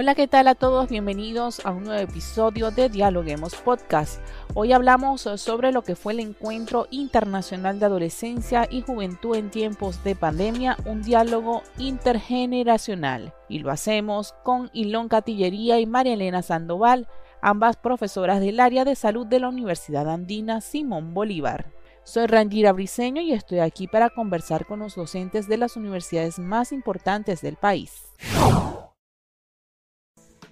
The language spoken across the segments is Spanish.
Hola, ¿qué tal a todos? Bienvenidos a un nuevo episodio de Dialoguemos Podcast. Hoy hablamos sobre lo que fue el Encuentro Internacional de Adolescencia y Juventud en tiempos de pandemia, un diálogo intergeneracional. Y lo hacemos con Ilón Catillería y María Elena Sandoval, ambas profesoras del área de salud de la Universidad Andina Simón Bolívar. Soy Rangira Briseño y estoy aquí para conversar con los docentes de las universidades más importantes del país.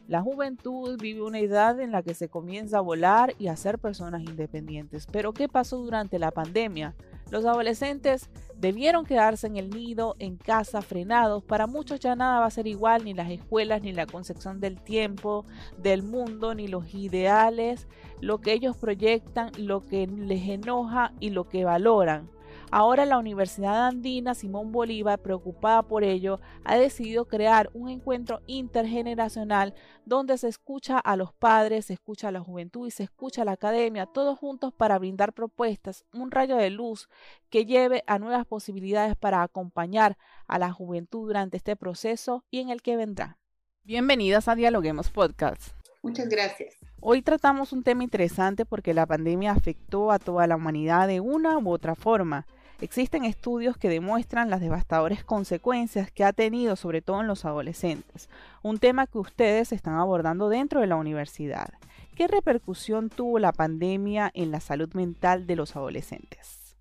La juventud vive una edad en la que se comienza a volar y a ser personas independientes. Pero ¿qué pasó durante la pandemia? Los adolescentes debieron quedarse en el nido, en casa, frenados. Para muchos ya nada va a ser igual, ni las escuelas, ni la concepción del tiempo, del mundo, ni los ideales, lo que ellos proyectan, lo que les enoja y lo que valoran. Ahora la Universidad Andina Simón Bolívar, preocupada por ello, ha decidido crear un encuentro intergeneracional donde se escucha a los padres, se escucha a la juventud y se escucha a la academia, todos juntos para brindar propuestas, un rayo de luz que lleve a nuevas posibilidades para acompañar a la juventud durante este proceso y en el que vendrá. Bienvenidas a Dialoguemos Podcast. Muchas gracias. Hoy tratamos un tema interesante porque la pandemia afectó a toda la humanidad de una u otra forma. Existen estudios que demuestran las devastadoras consecuencias que ha tenido sobre todo en los adolescentes, un tema que ustedes están abordando dentro de la universidad. ¿Qué repercusión tuvo la pandemia en la salud mental de los adolescentes?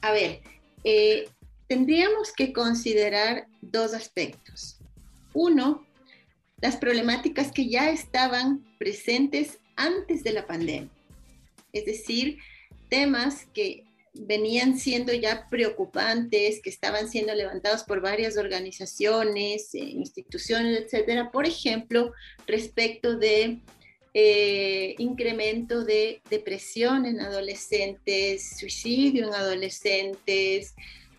A ver, eh, tendríamos que considerar dos aspectos. Uno, las problemáticas que ya estaban presentes antes de la pandemia, es decir, temas que venían siendo ya preocupantes, que estaban siendo levantados por varias organizaciones, eh, instituciones, etcétera. Por ejemplo, respecto de eh, incremento de depresión en adolescentes, suicidio en adolescentes,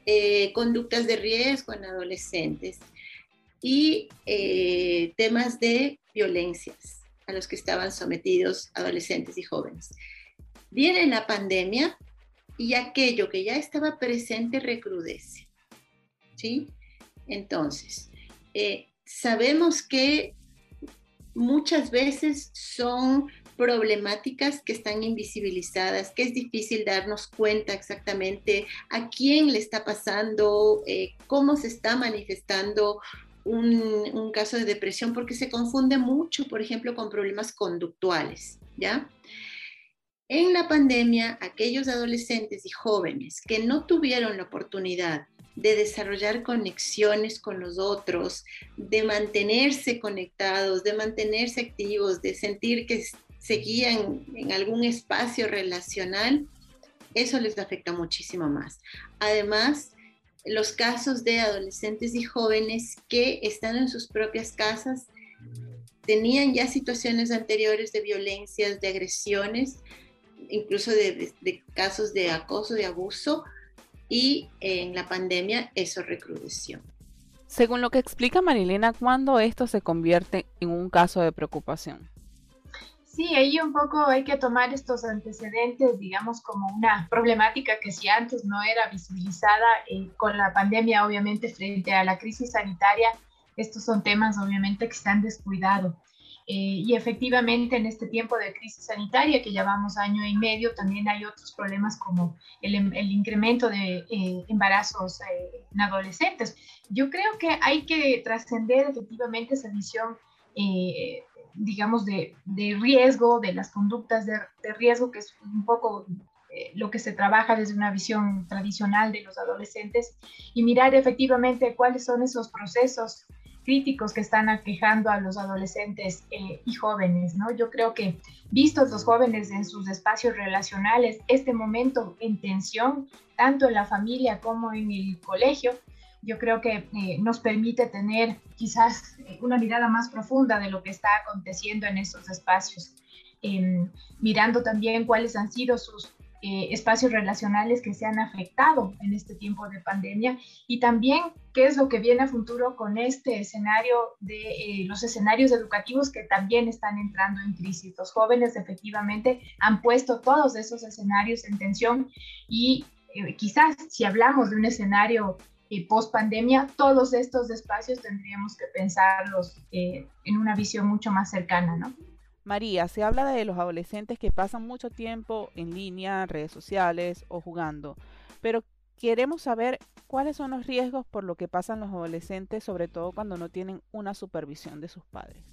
eh, conductas de riesgo en adolescentes y temas de violencias a los que estaban sometidos adolescentes y jóvenes. Viene la pandemia y aquello que ya estaba presente recrudece. ¿Sí? Entonces, eh, sabemos que muchas veces son problemáticas que están invisibilizadas, que es difícil darnos cuenta exactamente a quién le está pasando, eh, cómo se está manifestando un, caso de depresión, porque se confunde mucho, por ejemplo, con problemas conductuales, ¿ya? En la pandemia, aquellos adolescentes y jóvenes que no tuvieron la oportunidad de desarrollar conexiones con los otros, de mantenerse conectados, de mantenerse activos, de sentir que seguían en algún espacio relacional, eso les afecta muchísimo más. Además, los casos de adolescentes y jóvenes que están en sus propias casas tenían ya situaciones anteriores de violencias, de agresiones, incluso de, casos de acoso, de abuso, y en la pandemia eso recrudeció. Según lo que explica Marilena, ¿cuándo esto se convierte en un caso de preocupación? Sí, ahí un poco hay que tomar estos antecedentes, digamos, como una problemática que si antes no era visibilizada eh, con la pandemia, obviamente, frente a la crisis sanitaria, estos son temas, obviamente, que se han descuidado. Eh, y efectivamente en este tiempo de crisis sanitaria que llevamos año y medio, también hay otros problemas como el, el incremento de eh, embarazos eh, en adolescentes. Yo creo que hay que trascender efectivamente esa visión, digamos, de, de, riesgo, de las conductas de, de, riesgo, que es un poco lo que se trabaja desde una visión tradicional de los adolescentes, y mirar efectivamente cuáles son esos procesos críticos que están aquejando a los adolescentes eh, y jóvenes, ¿no? Yo creo que vistos los jóvenes en sus espacios relacionales, este momento en tensión, tanto en la familia como en el colegio, yo creo que eh, nos permite tener quizás eh, una mirada más profunda de lo que está aconteciendo en estos espacios, em, mirando también cuáles han sido sus eh, espacios relacionales que se han afectado en este tiempo de pandemia y también qué es lo que viene a futuro con este escenario de eh, los escenarios educativos que también están entrando en crisis. Los jóvenes efectivamente han puesto todos esos escenarios en tensión y eh, quizás si hablamos de un escenario y post pandemia, todos estos espacios tendríamos que pensarlos en una visión mucho más cercana, ¿no? María, se habla de los adolescentes que pasan mucho tiempo en línea, redes sociales o jugando, pero queremos saber cuáles son los riesgos por lo que pasan los adolescentes, sobre todo cuando no tienen una supervisión de sus padres.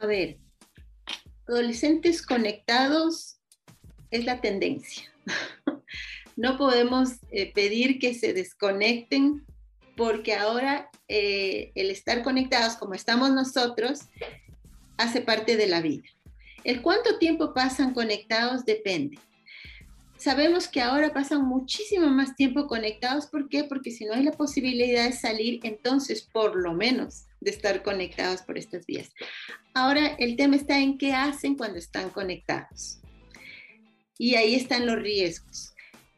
A ver, adolescentes conectados es la tendencia. no podemos eh, pedir que se desconecten porque ahora eh, el estar conectados como estamos nosotros hace parte de la vida. El cuánto tiempo pasan conectados depende. Sabemos que ahora pasan muchísimo más tiempo conectados. ¿Por qué? Porque si no hay la posibilidad de salir, entonces por lo menos de estar conectados por estas vías. Ahora el tema está en qué hacen cuando están conectados. Y ahí están los riesgos.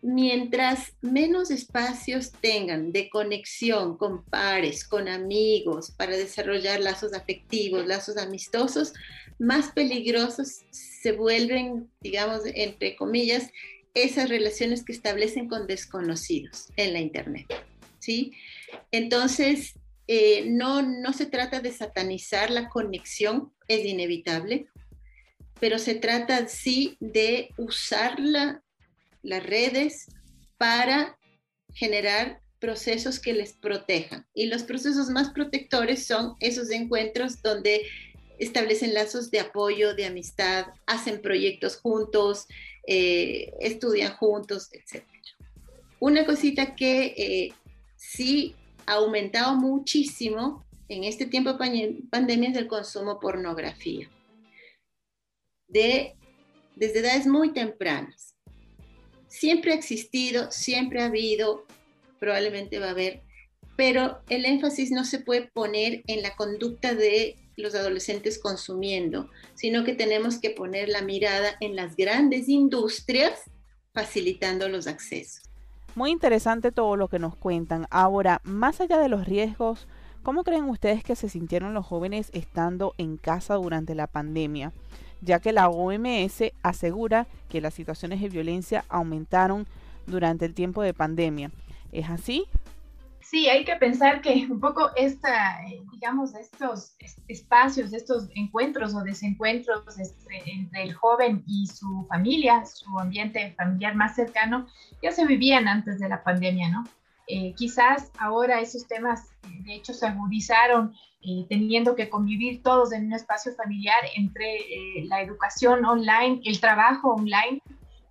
Mientras menos espacios tengan de conexión con pares, con amigos, para desarrollar lazos afectivos, lazos amistosos, más peligrosos se vuelven, digamos, entre comillas, esas relaciones que establecen con desconocidos en la Internet. ¿sí? Entonces, eh, no, no se trata de satanizar la conexión, es inevitable, pero se trata sí de usar las redes para generar procesos que les protejan. Y los procesos más protectores son esos encuentros donde establecen lazos de apoyo, de amistad, hacen proyectos juntos, eh, estudian juntos, etc. Una cosita que eh, sí ha aumentado muchísimo en este tiempo de pandemia es el consumo pornografía. De, desde edades muy tempranas. Siempre ha existido, siempre ha habido, probablemente va a haber, pero el énfasis no se puede poner en la conducta de los adolescentes consumiendo, sino que tenemos que poner la mirada en las grandes industrias facilitando los accesos. Muy interesante todo lo que nos cuentan. Ahora, más allá de los riesgos, ¿cómo creen ustedes que se sintieron los jóvenes estando en casa durante la pandemia? Ya que la OMS asegura que las situaciones de violencia aumentaron durante el tiempo de pandemia. ¿Es así? Sí, hay que pensar que un poco esta, eh, digamos, estos espacios, estos encuentros o desencuentros este, entre el joven y su familia, su ambiente familiar más cercano, ya se vivían antes de la pandemia, ¿no? Eh, quizás ahora esos temas, de hecho, se agudizaron eh, teniendo que convivir todos en un espacio familiar entre la educación online, el trabajo online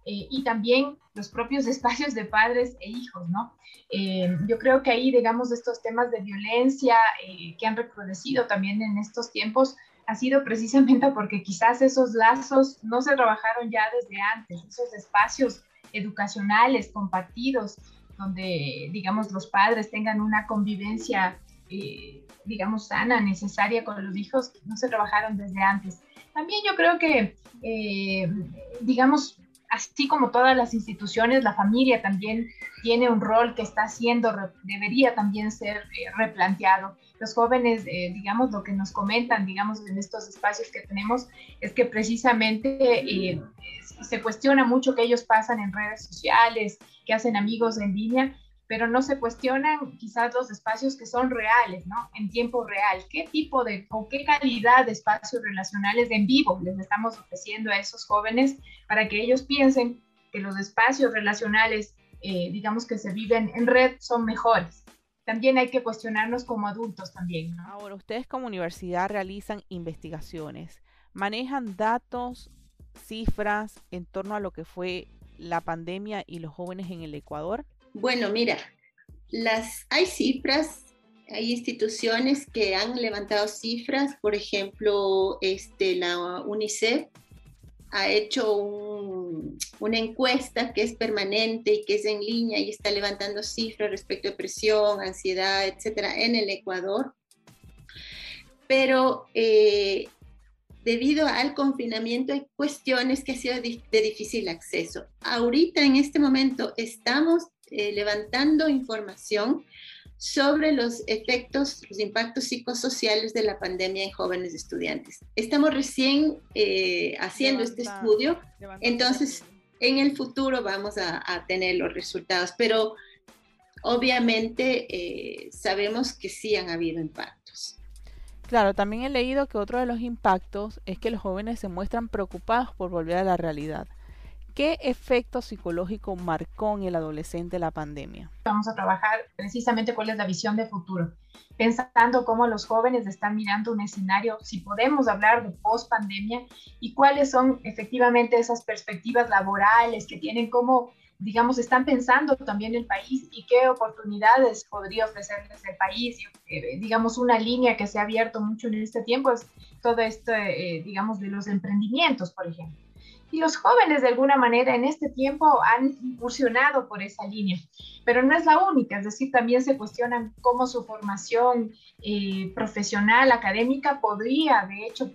y también los propios espacios de padres e hijos, ¿no? Eh, yo creo que ahí, digamos, estos temas de violencia eh, que han recrudecido también en estos tiempos ha sido precisamente porque quizás esos lazos no se trabajaron ya desde antes, esos espacios educacionales compartidos, donde, digamos, los padres tengan una convivencia, eh, digamos, sana, necesaria con los hijos, no se trabajaron desde antes. También yo creo que, digamos, así como todas las instituciones, la familia también tiene un rol que está siendo, debería también ser eh, replanteado. Los jóvenes, eh, digamos, lo que nos comentan, digamos, en estos espacios que tenemos, es que precisamente eh, se cuestiona mucho que ellos pasan en redes sociales, que hacen amigos en línea, pero no se cuestionan quizás los espacios que son reales, ¿no? En tiempo real. ¿Qué tipo de o qué calidad de espacios relacionales en vivo les estamos ofreciendo a esos jóvenes para que ellos piensen que los espacios relacionales, eh, digamos que se viven en red, son mejores? También hay que cuestionarnos como adultos también. ¿no? Ahora, ustedes como universidad realizan investigaciones, manejan datos, cifras en torno a lo que fue la pandemia y los jóvenes en el Ecuador. Bueno, mira, las, hay cifras, hay instituciones que han levantado cifras, por ejemplo, este, la UNICEF ha hecho una encuesta que es permanente y que es en línea y está levantando cifras respecto a depresión, ansiedad, etcétera, en el Ecuador. Pero eh, debido al confinamiento hay cuestiones que han sido de difícil acceso. Ahorita, en este momento, estamos eh, levantando información sobre los efectos, los impactos psicosociales de la pandemia en jóvenes estudiantes. Estamos recién eh, haciendo este estudio, entonces en el futuro vamos a, tener los resultados, pero obviamente eh, sabemos que sí han habido impactos. Claro, también he leído que otro de los impactos es que los jóvenes se muestran preocupados por volver a la realidad. ¿Qué efecto psicológico marcó en el adolescente la pandemia? Vamos a trabajar precisamente cuál es la visión de futuro, pensando cómo los jóvenes están mirando un escenario, si podemos hablar de post pandemia y cuáles son efectivamente esas perspectivas laborales que tienen, cómo, digamos, están pensando también el país y qué oportunidades podría ofrecerles el país. Eh, digamos, una línea que se ha abierto mucho en este tiempo es todo esto, eh, digamos, de los emprendimientos, por ejemplo y los jóvenes de alguna manera en este tiempo han incursionado por esa línea, pero no es la única, es decir, también se cuestionan cómo su formación eh, profesional, académica podría, de hecho,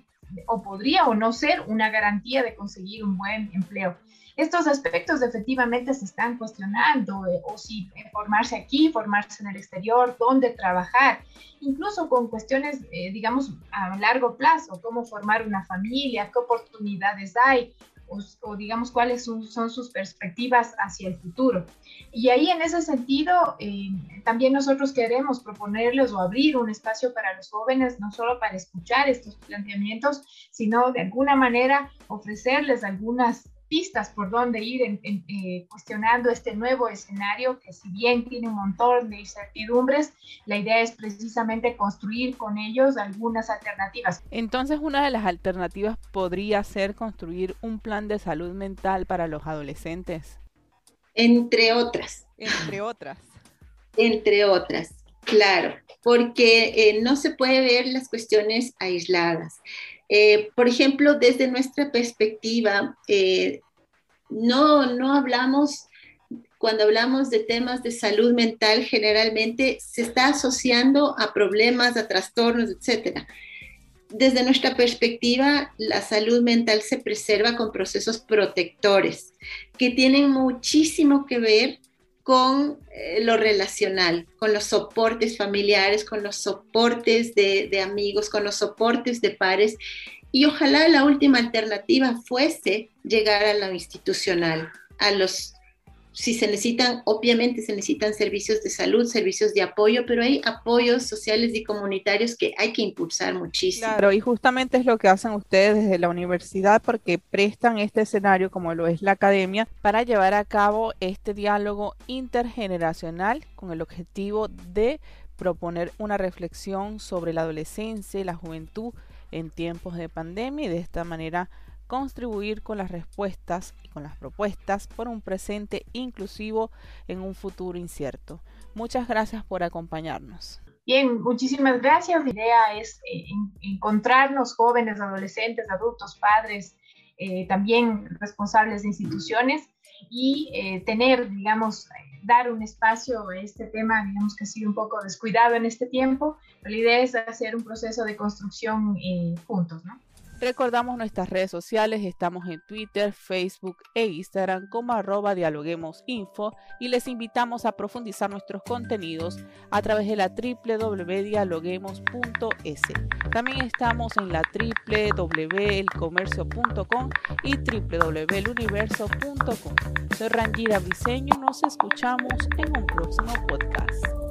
o podría o no ser una garantía de conseguir un buen empleo. Estos aspectos efectivamente se están cuestionando, eh, o si eh, formarse aquí, formarse en el exterior, dónde trabajar, incluso con cuestiones, digamos, a largo plazo, cómo formar una familia, qué oportunidades hay, o, digamos cuáles son, sus perspectivas hacia el futuro. Y ahí en ese sentido, eh, también nosotros queremos proponerles o abrir un espacio para los jóvenes, no solo para escuchar estos planteamientos, sino de alguna manera ofrecerles algunas pistas por dónde ir en, eh, cuestionando este nuevo escenario que si bien tiene un montón de incertidumbres, la idea es precisamente construir con ellos algunas alternativas. Entonces una de las alternativas podría ser construir un plan de salud mental para los adolescentes. Entre otras. Entre otras. Entre otras, claro, porque eh, no se puede ver las cuestiones aisladas. Eh, por ejemplo, desde nuestra perspectiva, eh, no, no hablamos, cuando hablamos de temas de salud mental, generalmente se está asociando a problemas, a trastornos, etc. Desde nuestra perspectiva, la salud mental se preserva con procesos protectores que tienen muchísimo que ver con eh, lo relacional, con los soportes familiares, con los soportes de, de, amigos, con los soportes de pares. Y ojalá la última alternativa fuese llegar a lo institucional, a los si se necesitan, obviamente se necesitan servicios de salud, servicios de apoyo, pero hay apoyos sociales y comunitarios que hay que impulsar muchísimo. Claro, y justamente es lo que hacen ustedes desde la universidad porque prestan este escenario, como lo es la academia, para llevar a cabo este diálogo intergeneracional con el objetivo de proponer una reflexión sobre la adolescencia y la juventud en tiempos de pandemia y de esta manera contribuir con las respuestas y con las propuestas por un presente inclusivo en un futuro incierto. Muchas gracias por acompañarnos. Bien, muchísimas gracias. La idea es eh, encontrarnos jóvenes, adolescentes, adultos, padres, eh, también responsables de instituciones y eh, tener, digamos, dar un espacio a este tema, digamos que ha sido un poco descuidado en este tiempo, pero la idea es hacer un proceso de construcción juntos, ¿no? Recordamos nuestras redes sociales, estamos en Twitter, Facebook e Instagram como arroba dialoguemosinfo y les invitamos a profundizar nuestros contenidos a través de la www.dialoguemos.es. También estamos en la www.elcomercio.com y www.eluniverso.com. Soy Rangira Briseño, nos escuchamos en un próximo podcast.